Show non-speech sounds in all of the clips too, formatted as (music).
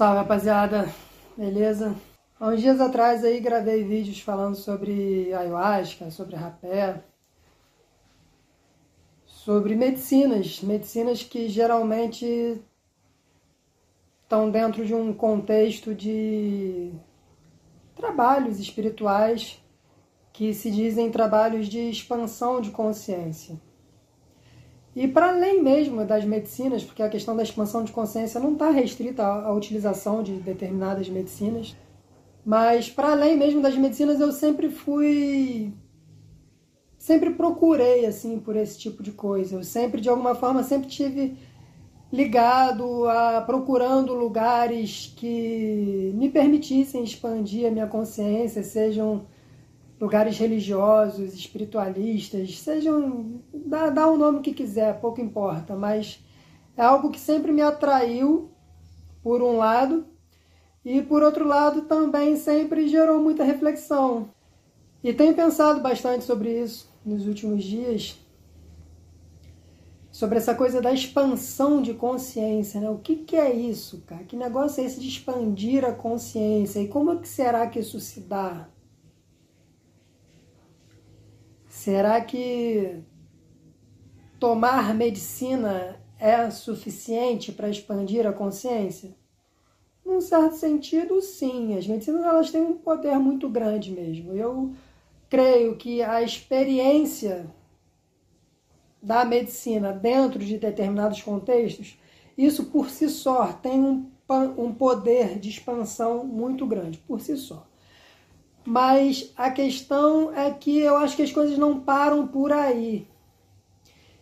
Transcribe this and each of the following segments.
Salve rapaziada, beleza? Há uns dias atrás aí gravei vídeos falando sobre ayahuasca, sobre rapé, sobre medicinas, medicinas que geralmente estão dentro de um contexto de trabalhos espirituais que se dizem trabalhos de expansão de consciência. E para além mesmo das medicinas, porque a questão da expansão de consciência não está restrita à utilização de determinadas medicinas, mas para além mesmo das medicinas eu sempre fui sempre procurei assim por esse tipo de coisa. Eu sempre de alguma forma sempre tive ligado a procurando lugares que me permitissem expandir a minha consciência, sejam lugares religiosos, espiritualistas, sejam. dá, dá o nome que quiser, pouco importa, mas é algo que sempre me atraiu, por um lado, e por outro lado também sempre gerou muita reflexão. E tenho pensado bastante sobre isso nos últimos dias, sobre essa coisa da expansão de consciência, né? O que, que é isso, cara? Que negócio é esse de expandir a consciência? E como é que será que isso se dá? Será que tomar medicina é suficiente para expandir a consciência? Num certo sentido, sim. As medicinas elas têm um poder muito grande mesmo. Eu creio que a experiência da medicina dentro de determinados contextos, isso por si só tem um, um poder de expansão muito grande, por si só. Mas a questão é que eu acho que as coisas não param por aí.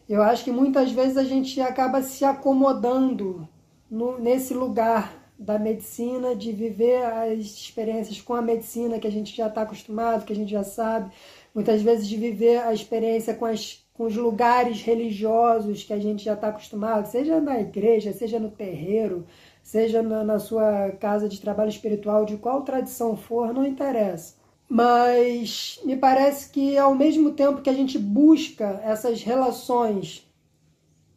Eu acho que muitas vezes a gente acaba se acomodando no, nesse lugar da medicina, de viver as experiências com a medicina que a gente já está acostumado, que a gente já sabe, muitas vezes de viver a experiência com, as, com os lugares religiosos que a gente já está acostumado, seja na igreja, seja no terreiro, seja na, na sua casa de trabalho espiritual, de qual tradição for, não interessa. Mas me parece que ao mesmo tempo que a gente busca essas relações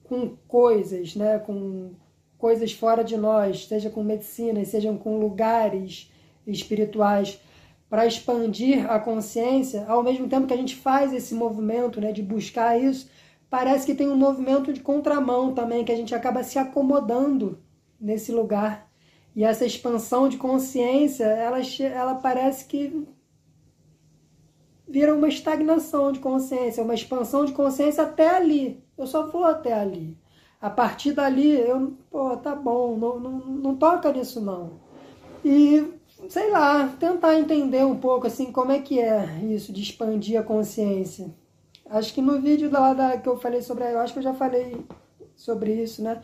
com coisas, né, com coisas fora de nós, seja com medicina, seja com lugares espirituais, para expandir a consciência, ao mesmo tempo que a gente faz esse movimento né, de buscar isso, parece que tem um movimento de contramão também, que a gente acaba se acomodando nesse lugar. E essa expansão de consciência, ela, ela parece que vira uma estagnação de consciência, uma expansão de consciência até ali. Eu só vou até ali. A partir dali, eu, pô, tá bom, não, não, não toca nisso não. E, sei lá, tentar entender um pouco assim como é que é isso de expandir a consciência. Acho que no vídeo lá da, que eu falei sobre, acho que eu já falei sobre isso, né?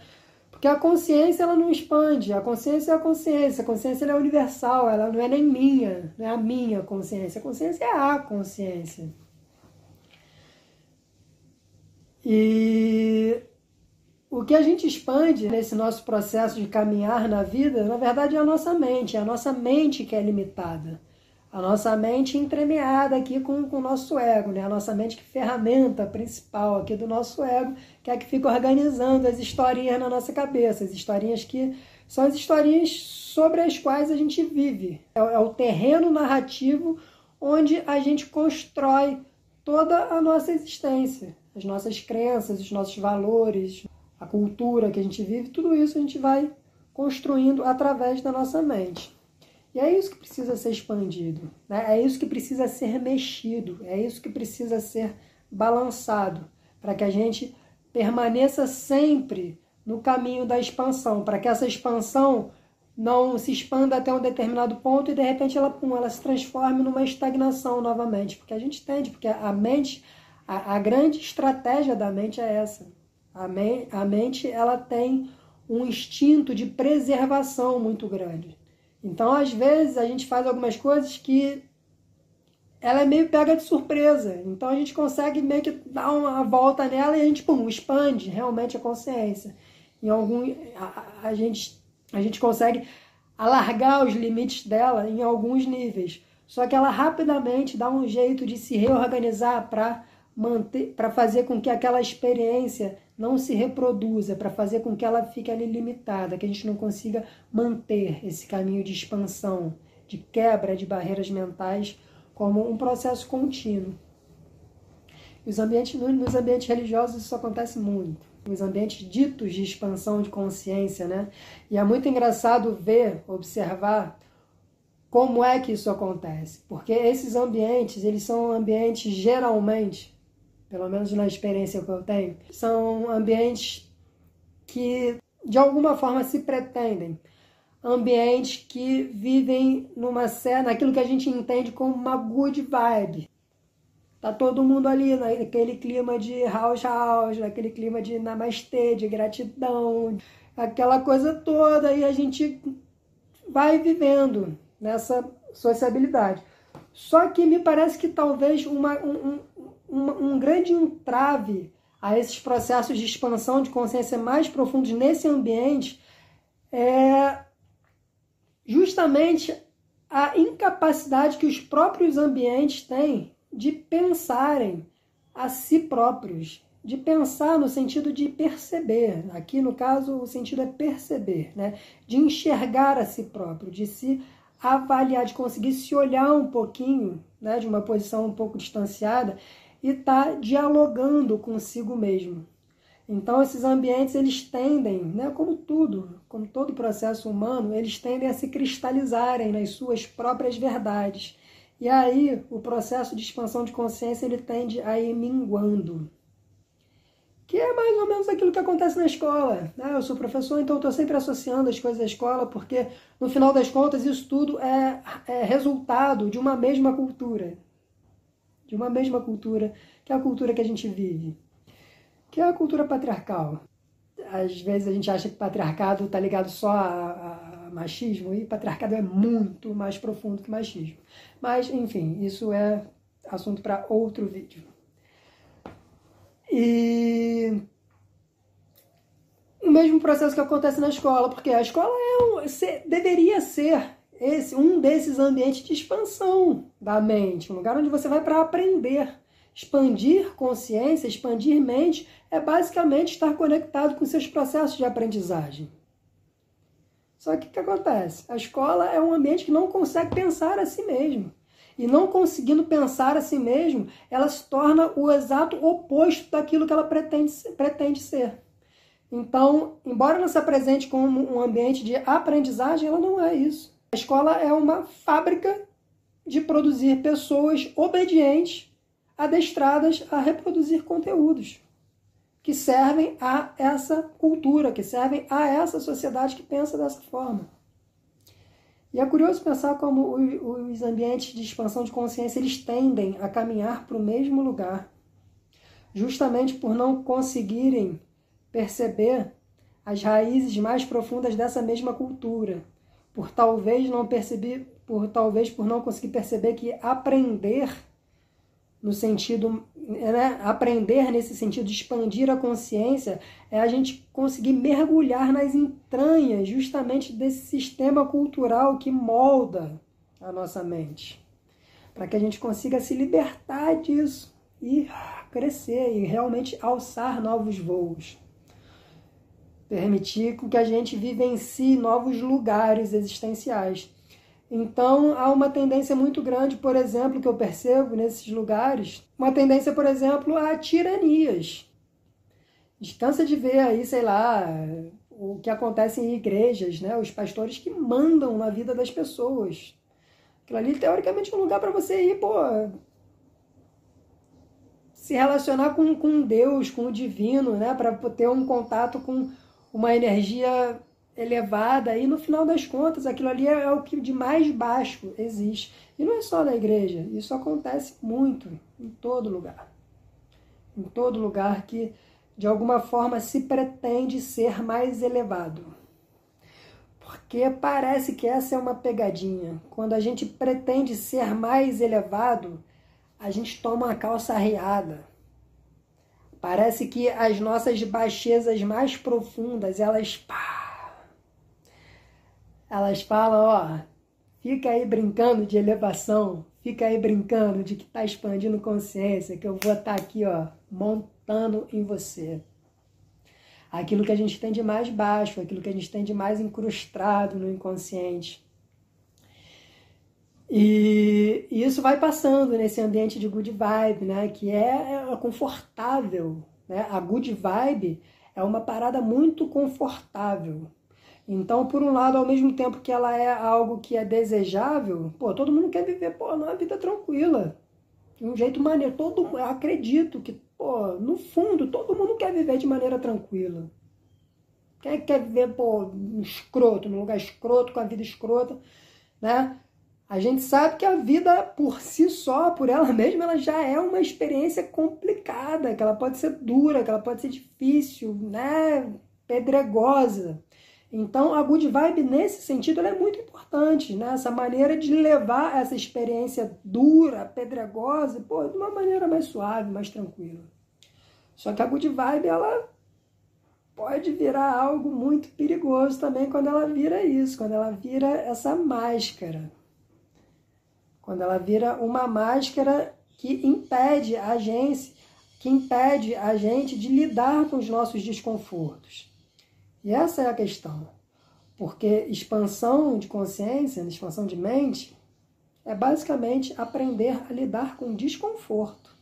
Porque a consciência ela não expande, a consciência é a consciência, a consciência é universal, ela não é nem minha, não é a minha consciência, a consciência é a consciência. E o que a gente expande nesse nosso processo de caminhar na vida, na verdade, é a nossa mente, é a nossa mente que é limitada a nossa mente entremeada aqui com, com o nosso ego, né? A nossa mente que ferramenta principal aqui do nosso ego, que é a que fica organizando as historinhas na nossa cabeça, as historinhas que são as historinhas sobre as quais a gente vive. É, é o terreno narrativo onde a gente constrói toda a nossa existência, as nossas crenças, os nossos valores, a cultura que a gente vive, tudo isso a gente vai construindo através da nossa mente. E é isso que precisa ser expandido, né? é isso que precisa ser mexido, é isso que precisa ser balançado, para que a gente permaneça sempre no caminho da expansão, para que essa expansão não se expanda até um determinado ponto e de repente ela, pum, ela se transforme numa estagnação novamente, porque a gente entende, porque a mente, a, a grande estratégia da mente é essa. A, me, a mente ela tem um instinto de preservação muito grande. Então, às vezes, a gente faz algumas coisas que ela é meio pega de surpresa. Então, a gente consegue meio que dar uma volta nela e a gente, pum, expande realmente a consciência. Em algum, a, a, gente, a gente consegue alargar os limites dela em alguns níveis. Só que ela rapidamente dá um jeito de se reorganizar para manter, para fazer com que aquela experiência não se reproduza, para fazer com que ela fique ali limitada, que a gente não consiga manter esse caminho de expansão, de quebra de barreiras mentais como um processo contínuo. Os ambientes, nos ambientes religiosos isso acontece muito. Nos ambientes ditos de expansão de consciência, né? E é muito engraçado ver, observar como é que isso acontece. Porque esses ambientes, eles são ambientes geralmente pelo menos na experiência que eu tenho, são ambientes que de alguma forma se pretendem ambientes que vivem numa naquilo que a gente entende como uma good vibe. Tá todo mundo ali naquele clima de house house, naquele clima de namastê, de gratidão, aquela coisa toda e a gente vai vivendo nessa sociabilidade. Só que me parece que talvez uma, um, um, grande entrave a esses processos de expansão de consciência mais profundos nesse ambiente é justamente a incapacidade que os próprios ambientes têm de pensarem a si próprios, de pensar no sentido de perceber. Aqui, no caso, o sentido é perceber, né? de enxergar a si próprio, de se avaliar, de conseguir se olhar um pouquinho, né? de uma posição um pouco distanciada e está dialogando consigo mesmo. Então esses ambientes eles tendem, né, como tudo, como todo processo humano, eles tendem a se cristalizarem nas suas próprias verdades. E aí o processo de expansão de consciência ele tende a ir minguando. Que é mais ou menos aquilo que acontece na escola. Né? Eu sou professor, então estou sempre associando as coisas à escola, porque no final das contas isso tudo é, é resultado de uma mesma cultura de uma mesma cultura, que é a cultura que a gente vive, que é a cultura patriarcal. Às vezes a gente acha que patriarcado está ligado só a, a, machismo, e patriarcado é muito mais profundo que machismo. Mas, enfim, isso é assunto para outro vídeo. E o mesmo processo que acontece na escola, porque a escola é um, deveria ser esse um desses ambientes de expansão da mente, um lugar onde você vai para aprender. Expandir consciência, expandir mente, é basicamente estar conectado com seus processos de aprendizagem. Só que o que acontece? A escola é um ambiente que não consegue pensar a si mesmo. E não conseguindo pensar a si mesmo, ela se torna o exato oposto daquilo que ela pretende, pretende ser. Então, embora ela se apresente como um ambiente de aprendizagem, ela não é isso. A escola é uma fábrica de produzir pessoas obedientes, adestradas a reproduzir conteúdos que servem a essa cultura, que servem a essa sociedade que pensa dessa forma. E é curioso pensar como os ambientes de expansão de consciência eles tendem a caminhar para o mesmo lugar, justamente por não conseguirem perceber as raízes mais profundas dessa mesma cultura, por talvez não perceber, por talvez por não conseguir perceber que aprender no sentido, né, aprender nesse sentido expandir a consciência é a gente conseguir mergulhar nas entranhas justamente desse sistema cultural que molda a nossa mente, para que a gente consiga se libertar disso e crescer e realmente alçar novos voos permitir que a gente vivencie novos lugares existenciais. Então, há uma tendência muito grande, por exemplo, que eu percebo nesses lugares, uma tendência, por exemplo, a tiranias. Descansa de ver aí, sei lá, o que acontece em igrejas, né? Os pastores que mandam na vida das pessoas. Aquilo ali, teoricamente, é um lugar para você ir, pô, se relacionar com, com Deus, com o divino, né? Para ter um contato com uma energia elevada e no final das contas aquilo ali é, é o que de mais baixo existe. E não é só na igreja, isso acontece muito em todo lugar. Em todo lugar que de alguma forma se pretende ser mais elevado. Porque parece que essa é uma pegadinha. Quando a gente pretende ser mais elevado, a gente toma uma calça arreada Parece que as nossas baixezas mais profundas, elas pá, elas falam, ó, fica aí brincando de elevação, fica aí brincando de que está expandindo consciência, que eu vou estar tá aqui, ó, montando em você. Aquilo que a gente tem de mais baixo, aquilo que a gente tem de mais incrustado no inconsciente. E, isso vai passando nesse ambiente de good vibe, né? Que é, é confortável, né? A good vibe é uma parada muito confortável. Então, por um lado, ao mesmo tempo que ela é algo que é desejável, pô, todo mundo quer viver, pô, numa vida tranquila. De um jeito maneiro. Todo, acredito que, pô, no fundo, todo mundo quer viver de maneira tranquila. Quem quer viver, pô, escroto, num lugar escroto, com a vida escrota, né? A gente sabe que a vida por si só, por ela mesma, ela já é uma experiência complicada, que ela pode ser dura, que ela pode ser difícil, né? Pedregosa. Então, a good vibe, nesse sentido, é muito importante, né? Essa maneira de levar essa experiência dura, pedregosa, pô, de uma maneira mais suave, mais tranquila. Só que a good vibe, ela pode virar algo muito perigoso também quando ela vira isso, quando ela vira essa máscara. Quando ela vira uma máscara que impede a gente, que impede a gente de lidar com os nossos desconfortos. E essa é a questão. Porque expansão de consciência, expansão de mente, é basicamente aprender a lidar com desconforto.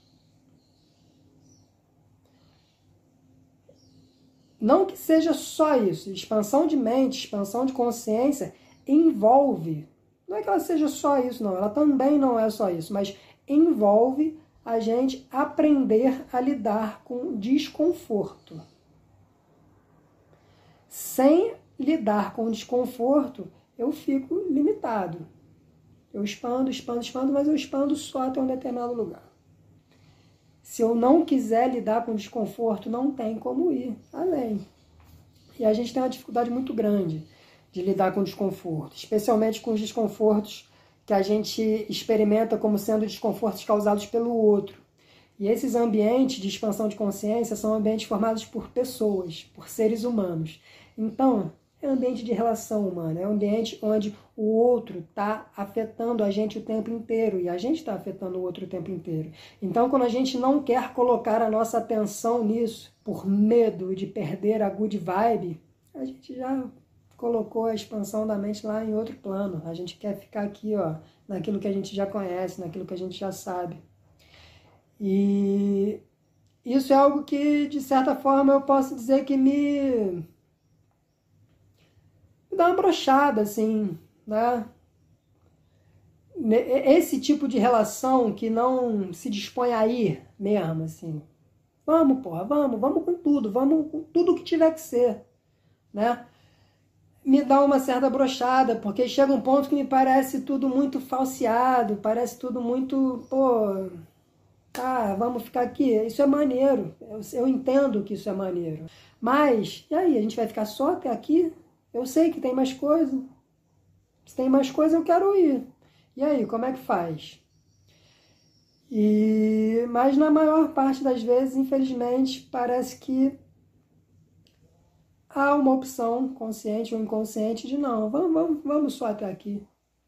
Não que seja só isso. Expansão de mente, expansão de consciência envolve. Não é que ela seja só isso, não. Ela também não é só isso, mas envolve a gente aprender a lidar com desconforto. Sem lidar com desconforto, eu fico limitado. Eu expando, expando, expando, mas eu expando só até um determinado lugar. Se eu não quiser lidar com desconforto, não tem como ir além. E a gente tem uma dificuldade muito grande de lidar com desconforto, especialmente com os desconfortos que a gente experimenta como sendo desconfortos causados pelo outro. E esses ambientes de expansão de consciência são ambientes formados por pessoas, por seres humanos. Então, é ambiente de relação humana, é um ambiente onde o outro está afetando a gente o tempo inteiro e a gente está afetando o outro o tempo inteiro. Então, quando a gente não quer colocar a nossa atenção nisso, por medo de perder a good vibe, a gente já colocou a expansão da mente lá em outro plano. A gente quer ficar aqui, ó, naquilo que a gente já conhece, naquilo que a gente já sabe. E isso é algo que, de certa forma, eu posso dizer que me dá uma brochada, assim, né? Esse tipo de relação que não se dispõe a ir mesmo, assim. Vamos, porra, vamos, vamos com tudo, vamos com tudo que tiver que ser, né? Me dá uma certa brochada, porque chega um ponto que me parece tudo muito falseado, parece tudo muito, pô, ah, vamos ficar aqui. Isso é maneiro, eu, eu entendo que isso é maneiro. Mas, e aí, a gente vai ficar só até aqui? Eu sei que tem mais coisa. Se tem mais coisa, eu quero ir. E aí, como é que faz? E mas na maior parte das vezes, infelizmente, parece que há uma opção consciente ou inconsciente de não, vamos, vamos, vamos só até aqui.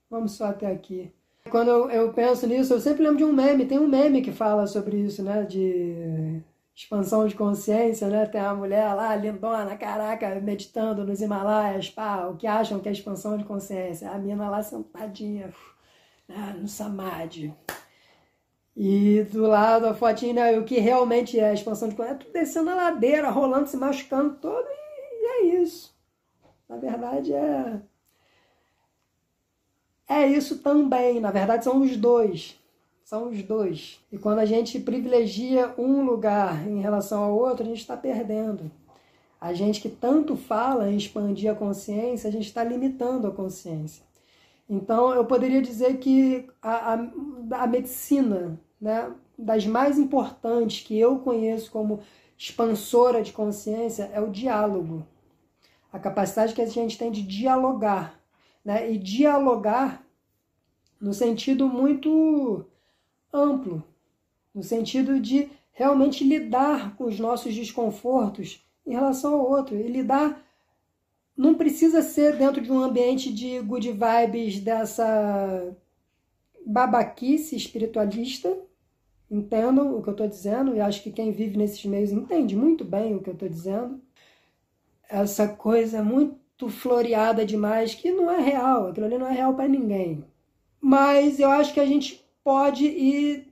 Vamos só até aqui. Quando eu, penso nisso, eu sempre lembro de um meme, tem um meme que fala sobre isso, né? De expansão de consciência, né? Tem uma mulher lá, lindona, caraca, meditando nos Himalaias, pá, o que acham que é expansão de consciência? A mina lá sentadinha, né, no samadhi. E do lado a fotinha, né, o que realmente é a expansão de consciência, é tudo descendo a ladeira, rolando, se machucando todo, e é isso. Na verdade, é... É isso também, na verdade são os dois são os dois. E quando a gente privilegia um lugar em relação ao outro, a gente está perdendo. A gente que tanto fala em expandir a consciência, a gente está limitando a consciência. Então, eu poderia dizer que a, a, a medicina, né, das mais importantes que eu conheço como expansora de consciência, é o diálogo. A capacidade que a gente tem de dialogar. Né? E dialogar no sentido muito amplo, no sentido de realmente lidar com os nossos desconfortos em relação ao outro. E lidar não precisa ser dentro de um ambiente de good vibes, dessa babaquice espiritualista. Entendam o que eu estou dizendo, e acho que quem vive nesses meios entende muito bem o que eu estou dizendo. Essa coisa muito floreada demais, que não é real, aquilo ali não é real para ninguém. Mas eu acho que a gente pode e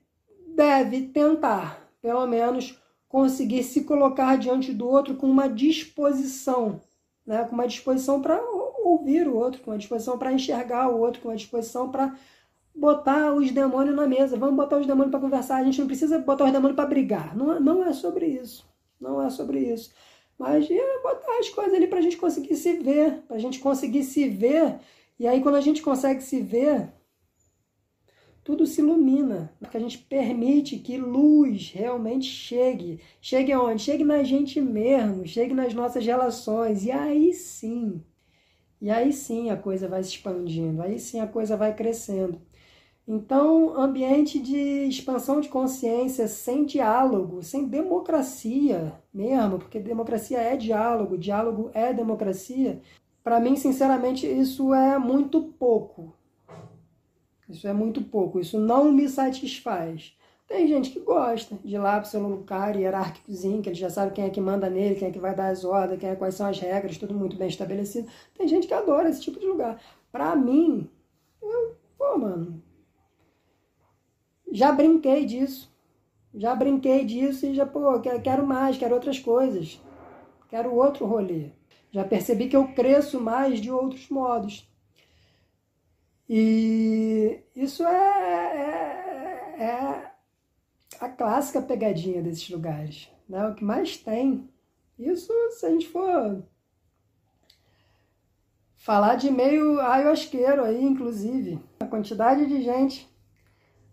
deve tentar, pelo menos, conseguir se colocar diante do outro com uma disposição, né? com uma disposição para ouvir o outro, com uma disposição para enxergar o outro, com uma disposição para botar os demônios na mesa. Vamos botar os demônios para conversar. A gente não precisa botar os demônios para brigar. Não, não é sobre isso. Não é sobre isso. Mas é botar as coisas ali para a gente conseguir se ver, para a gente conseguir se ver. E aí, quando a gente consegue se ver, tudo se ilumina, porque a gente permite que luz realmente chegue. Chegue aonde? Chegue na gente mesmo, chegue nas nossas relações. E aí sim, e aí sim a coisa vai se expandindo, aí sim a coisa vai crescendo. Então, ambiente de expansão de consciência sem diálogo, sem democracia mesmo, porque democracia é diálogo, diálogo é democracia. Para mim, sinceramente, isso é muito pouco. Isso é muito pouco, isso não me satisfaz. Tem gente que gosta de ir lá lugar hierárquicozinho, que ele já sabe quem é que manda nele, quem é que vai dar as ordens, quem é, quais são as regras, tudo muito bem estabelecido. Tem gente que adora esse tipo de lugar. Para mim, eu, pô, mano, já brinquei disso. Já brinquei disso e já, pô, quero mais, quero outras coisas. Quero outro rolê. Já percebi que eu cresço mais de outros modos. E isso é, é, é a clássica pegadinha desses lugares. Né? O que mais tem. Isso, se a gente for falar de meio ayahuasqueiro aí, inclusive. A quantidade de gente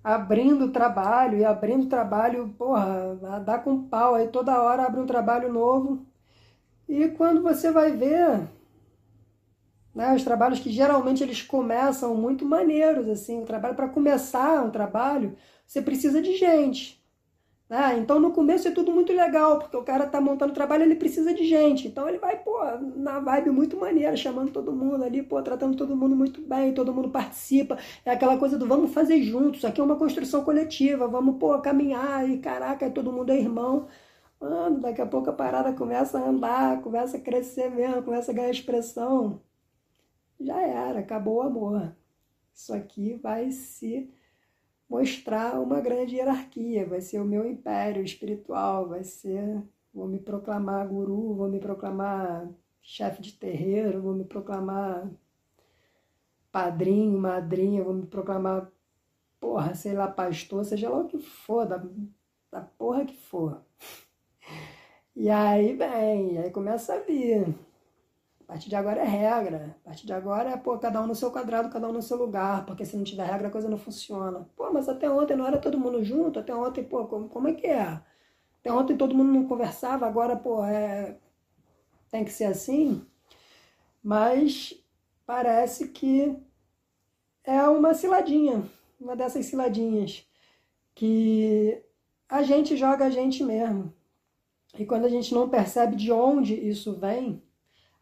abrindo trabalho e abrindo trabalho, porra, dá com pau aí toda hora abre um trabalho novo. E quando você vai ver, né? Os trabalhos que geralmente eles começam muito maneiros, assim, o trabalho para começar um trabalho, você precisa de gente. Né? Então no começo é tudo muito legal, porque o cara tá montando trabalho, ele precisa de gente. Então ele vai, pô, na vibe muito maneira, chamando todo mundo ali, pô, tratando todo mundo muito bem, todo mundo participa. É aquela coisa do vamos fazer juntos, aqui é uma construção coletiva, vamos, pô, caminhar e caraca, todo mundo é irmão. Mano, daqui a pouco a parada começa a andar, começa a crescer mesmo, começa a ganhar expressão já era, acabou o amor. Isso aqui vai se mostrar uma grande hierarquia, vai ser o meu império espiritual, vai ser, vou me proclamar guru, vou me proclamar chefe de terreiro, vou me proclamar padrinho, madrinha, vou me proclamar, porra, sei lá, pastor, seja lá o que for, da, da porra que for. (laughs) E aí, bem, aí começa a vir a partir de agora é regra. A partir de agora é, pô, cada um no seu quadrado, cada um no seu lugar, porque se não tiver regra a coisa não funciona. Pô, mas até ontem não era todo mundo junto, até ontem, pô, como, como é que é? Até ontem todo mundo não conversava, agora, pô, é... tem que ser assim. Mas parece que é uma ciladinha, uma dessas ciladinhas, que a gente joga a gente mesmo. E quando a gente não percebe de onde isso vem,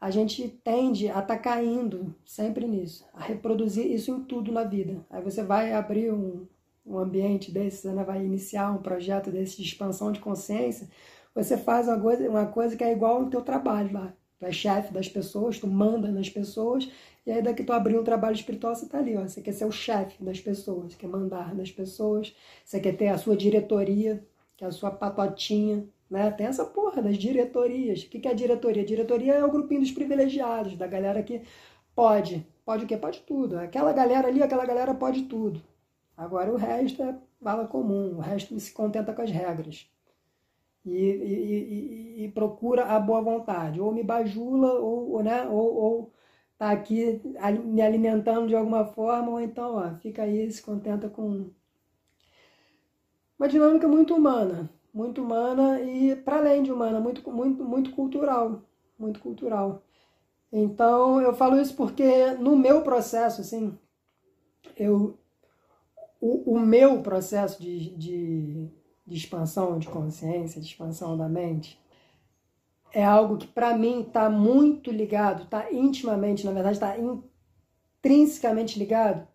a gente tende a estar tá caindo sempre nisso, a reproduzir isso em tudo na vida. Aí você vai abrir um, um ambiente desse, né, vai iniciar um projeto desse de expansão de consciência, você faz uma coisa, uma coisa que é igual ao teu trabalho lá. Tu é chefe das pessoas, tu manda nas pessoas, e aí daqui tu abrir um trabalho espiritual, você tá ali, ó. Você quer ser o chefe das pessoas, quer mandar nas pessoas, você quer ter a sua diretoria, que é a sua patotinha, né? Tem essa porra das diretorias. O que é a diretoria? A diretoria é o grupinho dos privilegiados, da galera que pode. Pode o quê? Pode tudo. Aquela galera ali, aquela galera pode tudo. Agora o resto é bala comum, o resto se contenta com as regras. E, e, e, e procura a boa vontade. Ou me bajula, ou, ou, né? ou, ou tá aqui me alimentando de alguma forma, ou então ó, fica aí, se contenta com uma dinâmica muito humana muito humana e para além de humana, muito, muito, muito cultural, muito cultural. Então eu falo isso porque no meu processo, assim, eu, o, o meu processo de, de, de expansão de consciência, de expansão da mente, é algo que para mim está muito ligado, está intimamente, na verdade, está intrinsecamente ligado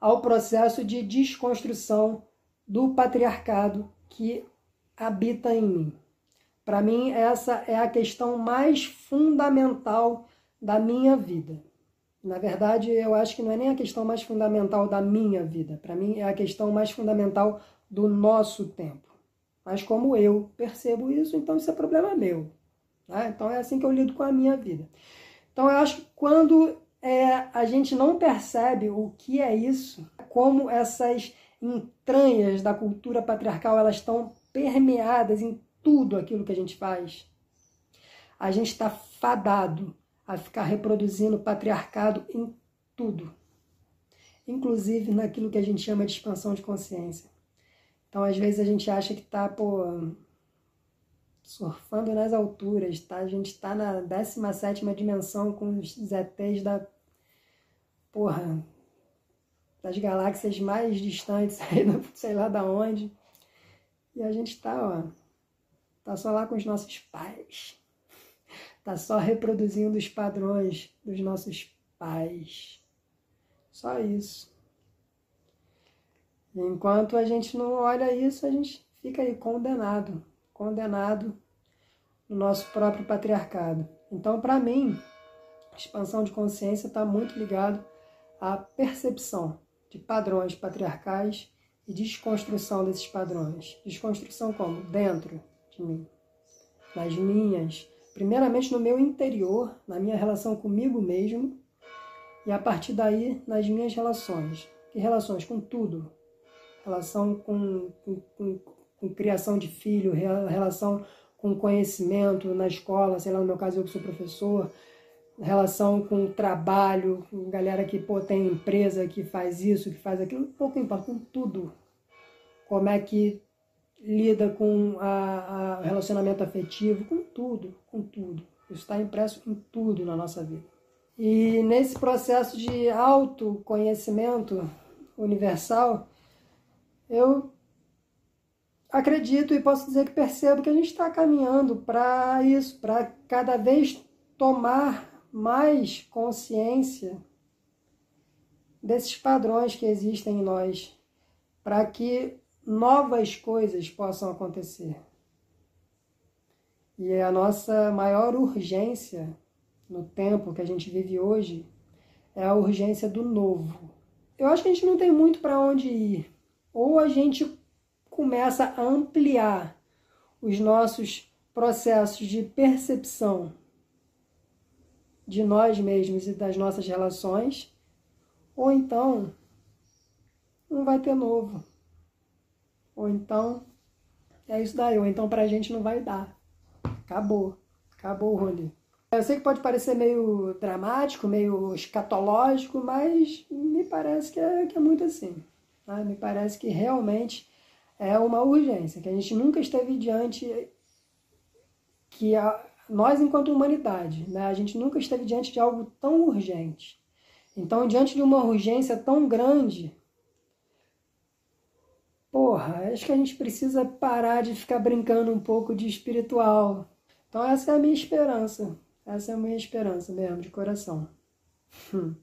ao processo de desconstrução do patriarcado que habita em mim. Para mim, essa é a questão mais fundamental da minha vida. Na verdade, eu acho que não é nem a questão mais fundamental da minha vida. Para mim, é a questão mais fundamental do nosso tempo. Mas como eu percebo isso, então isso é problema meu. Né? Então é assim que eu lido com a minha vida. Então eu acho que quando é, a gente não percebe o que é isso, como essas entranhas da cultura patriarcal elas estão permeadas em tudo aquilo que a gente faz, a gente está fadado a ficar reproduzindo patriarcado em tudo, inclusive naquilo que a gente chama de expansão de consciência. Então, às vezes, a gente acha que está, surfando nas alturas, tá? A gente está na 17 dimensão com os ZTs da, porra, das galáxias mais distantes, (laughs) sei lá da onde. E a gente está, ó, tá só lá com os nossos pais. Está só reproduzindo os padrões dos nossos pais. Só isso. Enquanto a gente não olha isso, a gente fica aí condenado condenado no nosso próprio patriarcado. Então, para mim, expansão de consciência está muito ligado à percepção de padrões patriarcais e desconstrução desses padrões. Desconstrução como? Dentro de mim, nas minhas primeiramente no meu interior, na minha relação comigo mesmo, e a partir daí nas minhas relações. Que relações? Com tudo. Relação com, com, com, com criação de filho, relação com conhecimento na escola, sei lá, no meu caso eu que sou professor, relação com trabalho, com galera que pô, tem empresa que faz isso, que faz aquilo, pouco importa, com tudo. Como é que lida com o relacionamento afetivo, com tudo, com tudo. Isso está impresso em tudo na nossa vida. E nesse processo de autoconhecimento universal, eu acredito e posso dizer que percebo que a gente está caminhando para isso, para cada vez tomar mais consciência desses padrões que existem em nós, para que novas coisas possam acontecer. E a nossa maior urgência no tempo que a gente vive hoje é a urgência do novo. Eu acho que a gente não tem muito para onde ir. Ou a gente começa a ampliar os nossos processos de percepção de nós mesmos e das nossas relações, ou então não vai ter novo. Ou então é isso daí, ou então pra gente não vai dar. Acabou. Acabou o rolê. Eu sei que pode parecer meio dramático, meio escatológico, mas me parece que é, que é muito assim. Tá? Me parece que realmente é uma urgência, que a gente nunca esteve diante, que a, nós, enquanto humanidade, né, a gente nunca esteve diante de algo tão urgente. Então, diante de uma urgência tão grande, porra, acho que a gente precisa parar de ficar brincando um pouco de espiritual. Então essa é a minha esperança. Essa é a minha esperança mesmo, de coração. Hum.